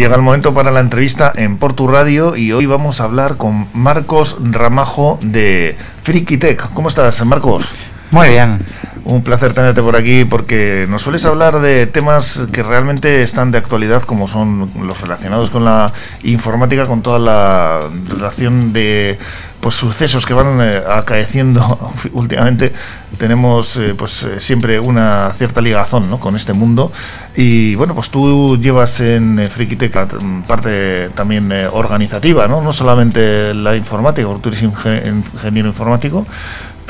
Llega el momento para la entrevista en Portu Radio y hoy vamos a hablar con Marcos Ramajo de Frikitech. ¿Cómo estás, Marcos? Muy bien. Un placer tenerte por aquí porque nos sueles hablar de temas que realmente están de actualidad, como son los relacionados con la informática, con toda la relación de pues sucesos que van eh, acaeciendo últimamente. Tenemos eh, pues eh, siempre una cierta ligazón ¿no? con este mundo. Y bueno, pues tú llevas en Frikitech parte también organizativa, ¿no? no solamente la informática, porque tú eres ingeniero informático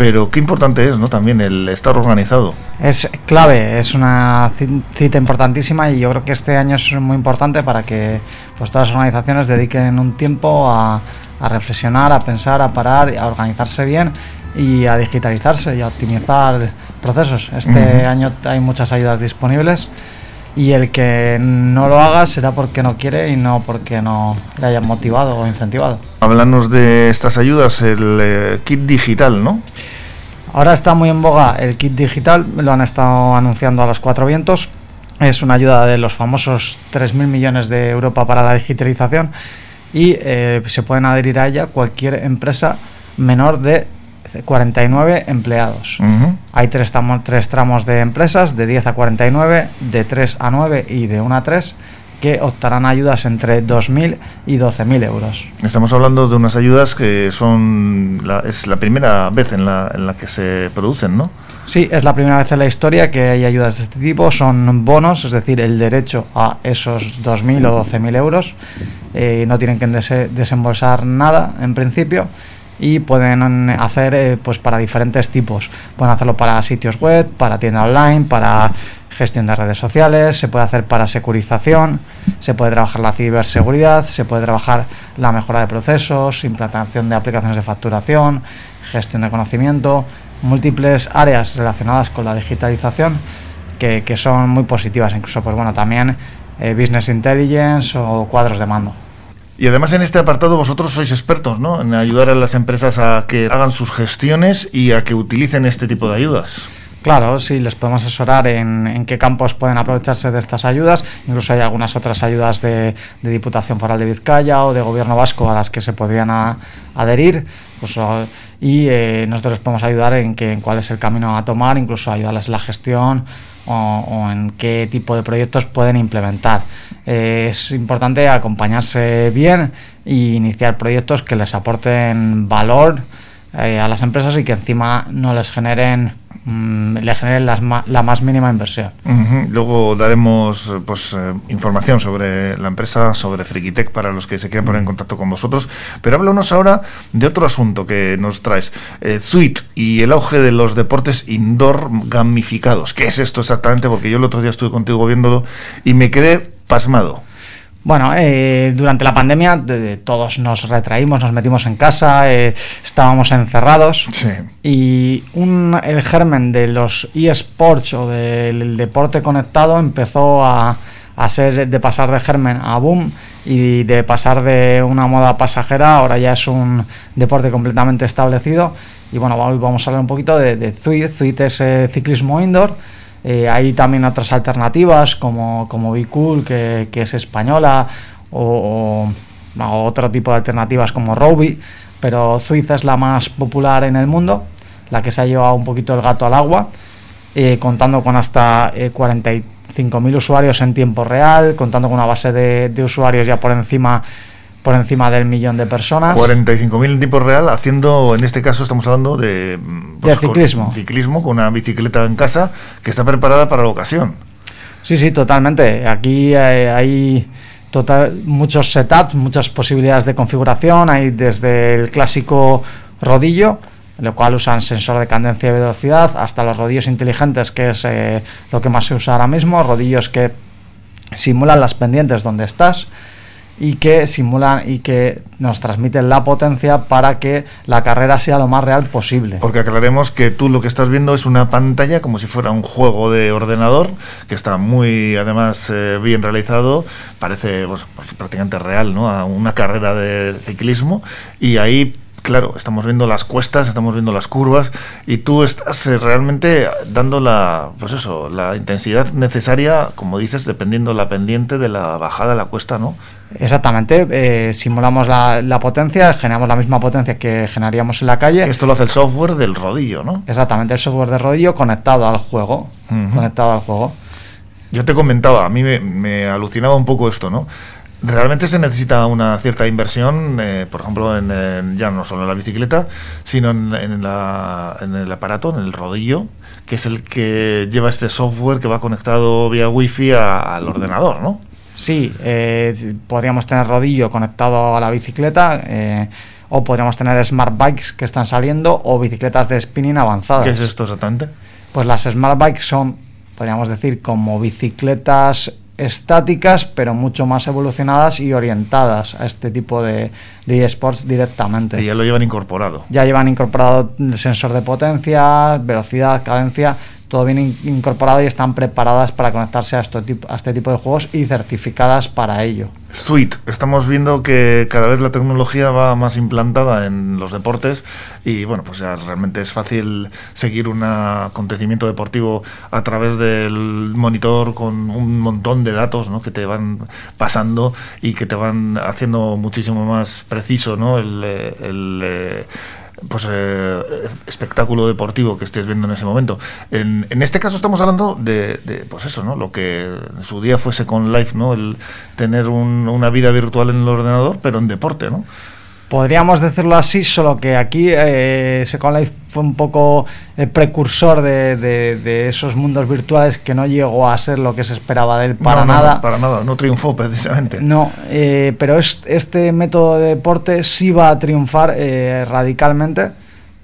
pero qué importante es, ¿no? También el estar organizado. Es clave, es una cita importantísima y yo creo que este año es muy importante para que pues, todas las organizaciones dediquen un tiempo a, reflexionar, a pensar, a parar, a organizarse bien y a digitalizarse y a optimizar procesos. Este año hay muchas ayudas disponibles y el que no lo haga será porque no quiere y no porque no le hayan motivado o incentivado. Háblanos de estas ayudas, el eh, kit digital, ¿no? Ahora está muy en boga el kit digital, lo han estado anunciando a los cuatro vientos. Es una ayuda de los famosos 3.000 millones de Europa para la digitalización y eh, se pueden adherir a ella cualquier empresa menor de 49 empleados. Hay tres, tres tramos de empresas, de 10 a 49, de 3 a 9 y de 1 a 3 que optarán a ayudas entre 2.000 y 12.000 euros. Estamos hablando de unas ayudas que son la, es la primera vez en la, en la que se producen, ¿no? Sí, es la primera vez en la historia que hay ayudas de este tipo. Son bonos, es decir, el derecho a esos 2.000 o 12.000 euros. Eh, no tienen que desembolsar nada en principio y pueden hacer eh, pues para diferentes tipos. Pueden hacerlo para sitios web, para tienda online, para gestión de redes sociales, se puede hacer para securización, se puede trabajar la ciberseguridad, se puede trabajar la mejora de procesos, implantación de aplicaciones de facturación, gestión de conocimiento, múltiples áreas relacionadas con la digitalización que, son muy positivas, incluso pues bueno también eh, business intelligence o cuadros de mando. Y además en este apartado vosotros sois expertos, ¿no? En ayudar a las empresas a que hagan sus gestiones y a que utilicen este tipo de ayudas. Claro, sí, les podemos asesorar en, qué campos pueden aprovecharse de estas ayudas. Incluso hay algunas otras ayudas de, Diputación Foral de Vizcaya o de Gobierno Vasco a las que se podrían adherir. Pues, y eh, nosotros les podemos ayudar en, que, cuál es el camino a tomar, incluso ayudarles en la gestión o, en qué tipo de proyectos pueden implementar. Es importante acompañarse bien e iniciar proyectos que les aporten valor eh, a las empresas y que encima no les generen mm, le generen la más mínima inversión. Luego daremos pues eh, información sobre la empresa, sobre Frikitech para los que se quieran poner en contacto con vosotros. Pero háblanos ahora de otro asunto que nos traes. Eh, Suite y el auge de los deportes indoor gamificados. ¿Qué es esto exactamente? Porque yo el otro día estuve contigo viéndolo y me quedé pasmado. Bueno, eh, durante la pandemia todos nos retraímos, nos metimos en casa, eh, estábamos encerrados y el germen de los eSports o del deporte conectado empezó a, ser de pasar de germen a boom y de pasar de una moda pasajera ahora ya es un deporte completamente establecido y bueno, hoy vamos a hablar un poquito de, de Zuit. es eh, ciclismo indoor eh, hay también otras alternativas como, como Cool, que, es española, o, otro tipo de alternativas como Roby, pero Suiza es la más popular en el mundo, la que se ha llevado un poquito el gato al agua, eh, contando con hasta 45.000 eh, usuarios en tiempo real, contando con una base de, de usuarios ya por encima por encima del millón de personas. 45.000 en tiempo real, haciendo, en este caso estamos hablando de, pues, ciclismo. Con, ciclismo, con una bicicleta en casa que está preparada para la ocasión. Sí, sí, totalmente. Aquí eh, hay total, muchos setups, muchas posibilidades de configuración. Hay desde el clásico rodillo, lo cual usan sensor de cadencia y velocidad, hasta los rodillos inteligentes, que es eh, lo que más se usa ahora mismo, rodillos que simulan las pendientes donde estás y que simulan y que nos transmiten la potencia para que la carrera sea lo más real posible. Porque aclaremos que tú lo que estás viendo es una pantalla como si fuera un juego de ordenador que está muy además eh, bien realizado, parece pues, prácticamente real, ¿no? A una carrera de ciclismo y ahí claro, estamos viendo las cuestas, estamos viendo las curvas y tú estás eh, realmente dando la, pues eso, la intensidad necesaria, como dices, dependiendo la pendiente de la bajada de la cuesta, ¿no? Exactamente, eh, simulamos la, potencia, generamos la misma potencia que generaríamos en la calle. Esto lo hace el software del rodillo, ¿no? Exactamente, el software del rodillo conectado al juego, conectado al juego. Yo te comentaba, a mí me alucinaba un poco esto, ¿no? Realmente se necesita una cierta inversión, eh, por ejemplo, en, ya no solo en la bicicleta, sino en, el aparato, en el rodillo, que es el que lleva este software que va conectado vía wifi al ordenador, ¿no? Sí, eh, podríamos tener rodillo conectado a la bicicleta. Eh, o podríamos tener smart bikes que están saliendo o bicicletas de spinning avanzadas. ¿Qué es esto exactamente? Pues las smart bikes son, podríamos decir, como bicicletas estáticas, pero mucho más evolucionadas y orientadas a este tipo de, de eSports directamente. Y ya lo llevan incorporado. Ya llevan incorporado el sensor de potencia, velocidad, cadencia, todo bien incorporado y están preparadas para conectarse a, este tipo, de juegos y certificadas para ello. Sweet, estamos viendo que cada vez la tecnología va más implantada en los deportes y bueno, pues ya realmente es fácil seguir un acontecimiento deportivo a través del monitor con un montón de datos ¿no? que te van pasando y que te van haciendo muchísimo más preciso ¿no? el, el eh, pues eh, espectáculo deportivo que estés viendo en ese momento. En, en este caso estamos hablando de, de, pues eso, ¿no? Lo que en su día fuese con Life, ¿no? El tener una vida virtual en el ordenador, pero en deporte, ¿no? Podríamos decirlo así, solo que aquí eh, Second Life fue un poco el precursor de, esos mundos virtuales que no llegó a ser lo que se esperaba de él para nada. para nada, no triunfó precisamente. No, eh, pero este método de deporte sí va a triunfar eh, radicalmente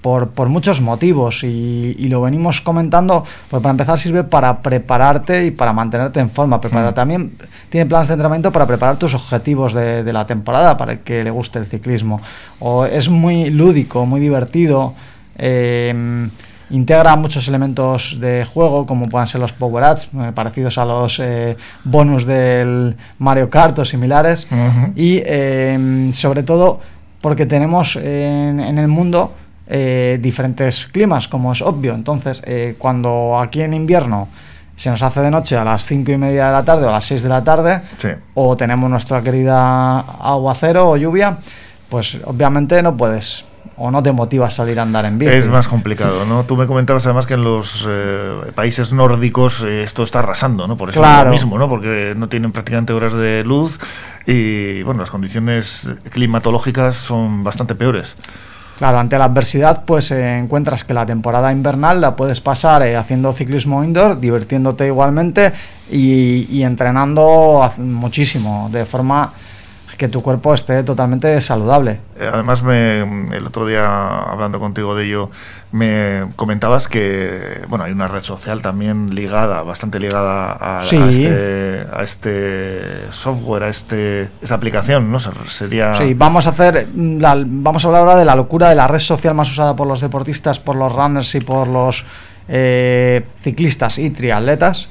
por, muchos motivos y, lo venimos comentando, pues para empezar sirve para prepararte y para mantenerte en forma, pero también tiene planes de entrenamiento para preparar tus objetivos de, la temporada, para el que le guste el ciclismo. O es muy lúdico, muy divertido. Em, integra muchos elementos de juego, como puedan ser los power-ups, eh, parecidos a los eh, bonus del Mario Kart o similares. Y em, sobre todo porque tenemos en, en el mundo eh, diferentes climas, como es obvio. Entonces, eh, cuando aquí en invierno se nos hace de noche a las 5 y media de la tarde o a las 6 de la tarde, o tenemos nuestra querida aguacero o lluvia, pues obviamente no puedes o no te motiva a salir a andar en bici. Es más complicado, ¿no? Tú me comentabas además que en los eh, países nórdicos esto está arrasando, ¿no? Por eso es lo mismo, ¿no? Porque no tienen prácticamente horas de luz y, bueno, las condiciones climatológicas son bastante peores. Claro, ante la adversidad, pues eh, encuentras que la temporada invernal la puedes pasar eh, haciendo ciclismo indoor, divirtiéndote igualmente y, y entrenando muchísimo, de forma que tu cuerpo esté totalmente saludable. Eh, además, me, el otro día, hablando contigo de ello, me comentabas que bueno hay una red social también ligada, bastante ligada a, este, a, este, software, a este esa aplicación, ¿no? Sería... Sí, vamos a hacer, vamos a hablar ahora de la locura de la red social más usada por los deportistas, por los runners y por los eh, ciclistas y triatletas,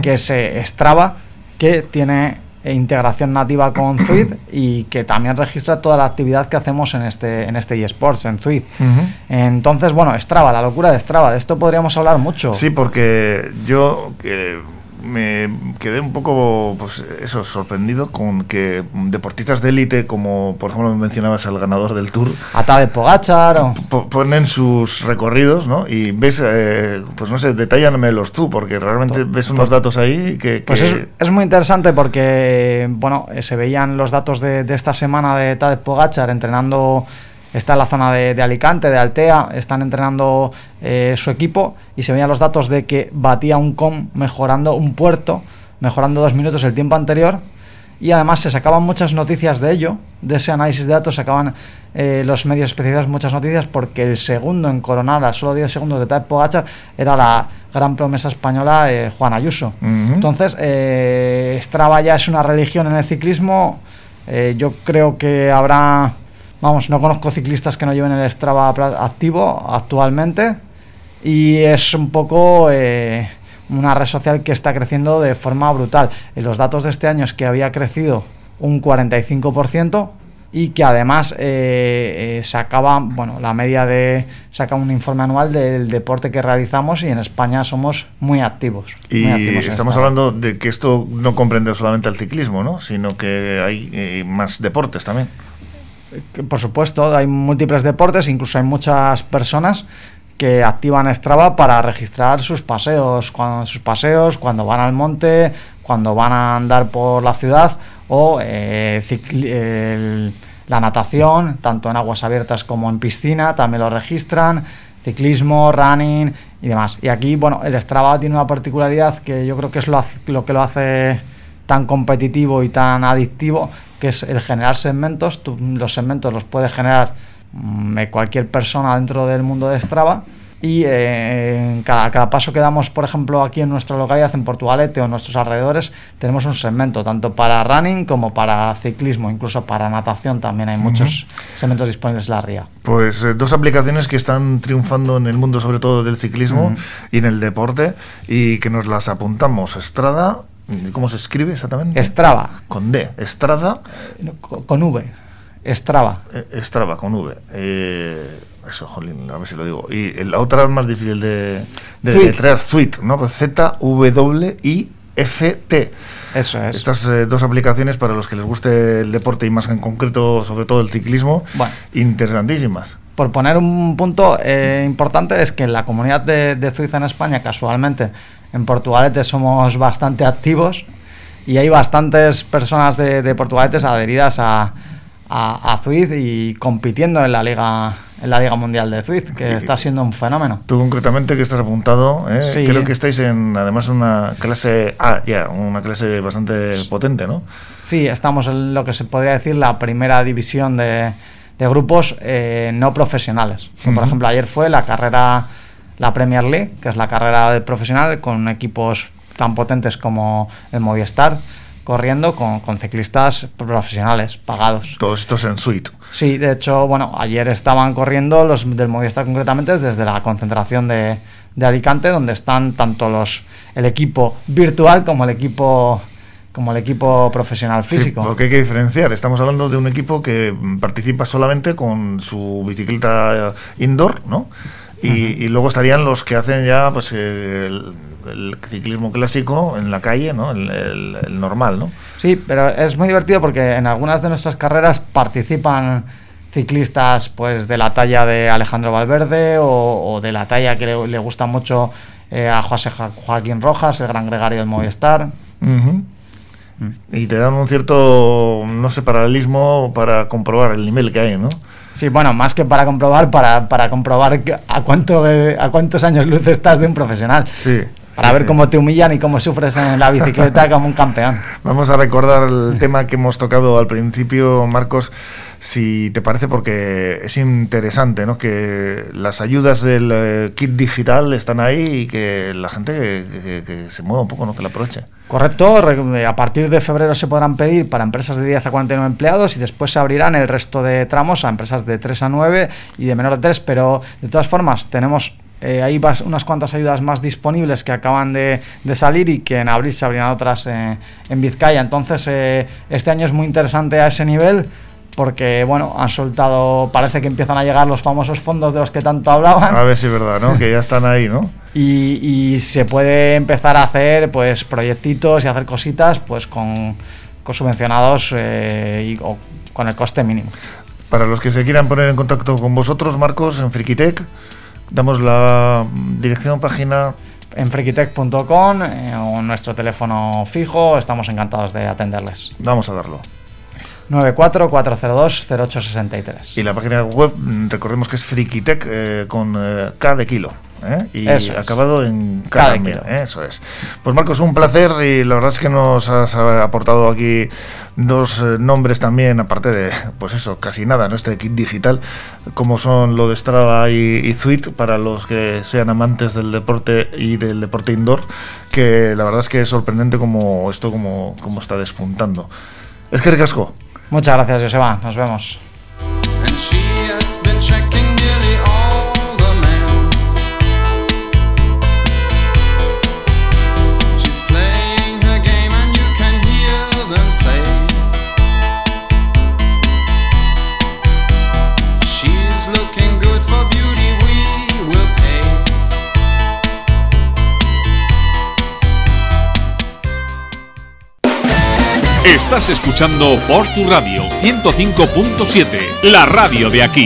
que es eh, Strava, que tiene integración nativa con Zwift y que también registra toda la actividad que hacemos en este en este eSports, en Zwift. Entonces, bueno, Strava, la locura de Strava, de esto podríamos hablar mucho. Sí, porque yo me quedé un poco, pues eso, sorprendido con que deportistas de élite, como por ejemplo mencionabas al ganador del Tour, de Pogachar, ponen sus recorridos, ¿no? Y ves, eh, pues no sé, detállamelos tú, porque realmente ves unos datos ahí que... Pues es, muy interesante porque, bueno, eh, se veían los datos de, de esta semana de Tadej Pogachar entrenando está en la zona de, Alicante, de Altea, están entrenando eh, su equipo y se veían los datos de que batía un com mejorando un puerto, mejorando dos minutos el tiempo anterior. Y además se sacaban muchas noticias de ello, de ese análisis de datos sacaban eh, los medios especializados muchas noticias porque el segundo en coronar a solo 10 segundos de Tadej Pogacar era la gran promesa española eh, Juan Ayuso. Entonces, eh, Strava ya es una religión en el ciclismo, yo creo que habrá Vamos, no conozco ciclistas que no lleven el Strava activo actualmente y es un poco eh, una red social que está creciendo de forma brutal. En los datos de este año es que había crecido un 45% y que además eh, eh, sacaba, bueno, la media de, saca un informe anual del deporte que realizamos y en España somos muy activos. Y estamos hablando de que esto no comprende solamente el ciclismo, ¿no? Sino que hay eh, más deportes también. Por supuesto, hay múltiples deportes, incluso hay muchas personas que activan Strava para registrar sus paseos, cuando, sus paseos, cuando van al monte, cuando van a andar por la ciudad o eh, la natación, tanto en aguas abiertas como en piscina, también lo registran, ciclismo, running y demás. Y aquí, bueno, el Strava tiene una particularidad que yo creo que es lo, lo que lo hace tan competitivo y tan adictivo, que es el generar segmentos. los segmentos los puedes generar mm, cualquier persona dentro del mundo de Strava y eh, cada, cada, paso que damos, por ejemplo, aquí en nuestra localidad, en Portugalete o en nuestros alrededores, tenemos un segmento, tanto para running como para ciclismo, incluso para natación también hay muchos segmentos disponibles en la ría. Pues eh, dos aplicaciones que están triunfando en el mundo, sobre todo del ciclismo y en el deporte, y que nos las apuntamos. Estrada, ¿cómo se escribe exactamente? Estrava. Con D, Estrada. Con V, Estrava. Estrava, con V. Eh, eso, jolín, a ver si lo digo. Y la otra es más difícil de, de traer, Suite, ¿no? Pues Z-W-I-F-T. Eso es. Estas eh, dos aplicaciones para los que les guste el deporte y más en concreto, sobre todo el ciclismo, interesantísimas. Por poner un punto eh, importante es que la comunidad de, de Suiza en España, casualmente, en Portugalete somos bastante activos y hay bastantes personas de, de Portugalete adheridas a, a, a y compitiendo en la liga en la liga mundial de Zwift que está siendo un fenómeno. tú concretamente que estás apuntado ¿eh? creo que estáis en además una clase A ya una clase bastante potente no sí estamos en lo que se podría decir la primera división de, de grupos eh, no profesionales. Por ejemplo ayer fue la carrera la Premier League que es la carrera profesional con equipos tan potentes como el Movistar corriendo con, con, ciclistas profesionales, pagados. Todos estos en suite. Sí, de hecho, bueno, ayer estaban corriendo los del Movistar concretamente desde la concentración de, de Alicante, donde están tanto los el equipo virtual como el equipo como el equipo profesional físico. Sí, porque hay que diferenciar. Estamos hablando de un equipo que participa solamente con su bicicleta indoor, ¿no? Y, y luego estarían los que hacen ya pues el, el ciclismo clásico en la calle, ¿no? El, normal, ¿no? Sí, pero es muy divertido porque en algunas de nuestras carreras participan ciclistas pues de la talla de Alejandro Valverde o, de la talla que le, gusta mucho eh, a José Joaquín Rojas, el gran gregario del Movistar. Y te dan un cierto, no sé, paralelismo para comprobar el nivel que hay, ¿no? Sí, bueno, más que para comprobar, para, para comprobar a, cuánto a cuántos años luz estás de un profesional. Sí para ver cómo te humillan y cómo sufres en la bicicleta como un campeón. Vamos a recordar el tema que hemos tocado al principio, Marcos, si te parece, porque es interesante, ¿no? Que las ayudas del eh, kit digital están ahí y que la gente que, se mueva un poco, ¿no? Que la aproveche. Correcto, a partir de febrero se podrán pedir para empresas de 10 a 49 empleados y después se abrirán el resto de tramos a empresas de 3 a 9 y de menor de 3, pero de todas formas tenemos eh, hay unas cuantas ayudas más disponibles que acaban de, salir y que en abril se abrirán otras eh, en Vizcaya. Entonces, eh, este año es muy interesante a ese nivel porque, bueno, han soltado, parece que empiezan a llegar los famosos fondos de los que tanto hablaban. A ver si es verdad, ¿no? que ya están ahí, ¿no? Y, se puede empezar a hacer, pues, proyectitos y hacer cositas, pues, con, subvencionados y, o con el coste mínimo. Para los que se quieran poner en contacto con vosotros, Marcos, en Frikitech, Damos la dirección, página en frikitech.com eh, o nuestro teléfono fijo, estamos encantados de atenderles. Vamos a darlo. 944020863. Y la página web, recordemos que es Frikitech eh, con eh, K de kilo. ¿eh? y acabado en cada ¿eh? Eso es. Pues Marcos, un placer y la verdad es que nos has aportado aquí dos nombres también, aparte de, pues eso, casi nada, ¿no? Este kit digital, como son lo de Strava y, y Suite, para los que sean amantes del deporte y del deporte indoor, que la verdad es que es sorprendente como esto como, como está despuntando. Es que ricasco. Muchas gracias, Joseba. Nos vemos. Estás escuchando por tu radio 105.7, la radio de aquí.